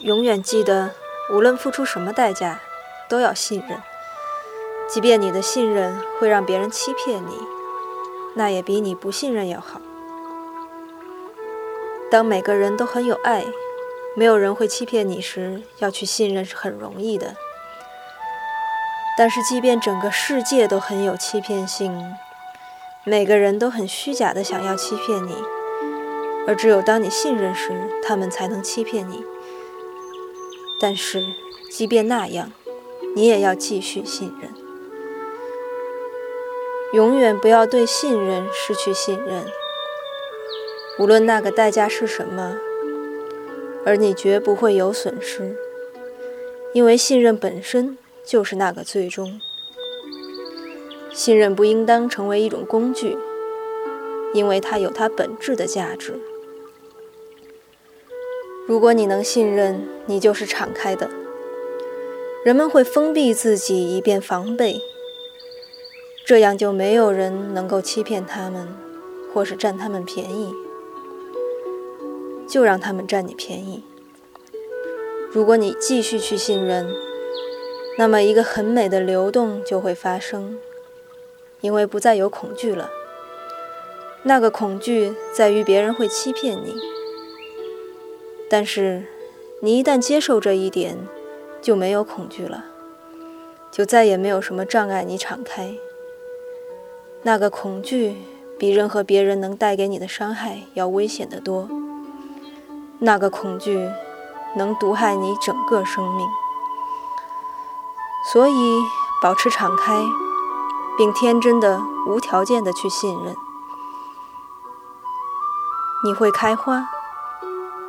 永远记得，无论付出什么代价，都要信任。即便你的信任会让别人欺骗你，那也比你不信任要好。当每个人都很有爱，没有人会欺骗你时，要去信任是很容易的。但是，即便整个世界都很有欺骗性，每个人都很虚假的想要欺骗你，而只有当你信任时，他们才能欺骗你。但是，即便那样，你也要继续信任。永远不要对信任失去信任，无论那个代价是什么，而你绝不会有损失，因为信任本身就是那个最终。信任不应当成为一种工具，因为它有它本质的价值。如果你能信任，你就是敞开的，人们会封闭自己以便防备。这样就没有人能够欺骗他们，或是占他们便宜，就让他们占你便宜。如果你继续去信任，那么一个很美的流动就会发生，因为不再有恐惧了。那个恐惧在于别人会欺骗你，但是你一旦接受这一点，就没有恐惧了，就再也没有什么障碍你敞开。那个恐惧比任何别人能带给你的伤害要危险得多。那个恐惧能毒害你整个生命。所以，保持敞开，并天真的、无条件的去信任。你会开花，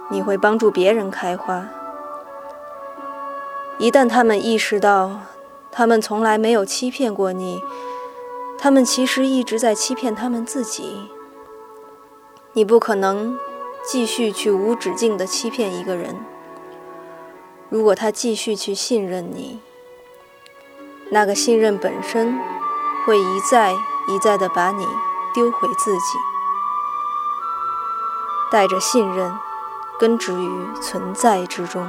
你会帮助别人开花。一旦他们意识到，他们从来没有欺骗过你。他们其实一直在欺骗他们自己。你不可能继续去无止境地欺骗一个人。如果他继续去信任你，那个信任本身会一再一再地把你丢回自己。带着信任，根植于存在之中。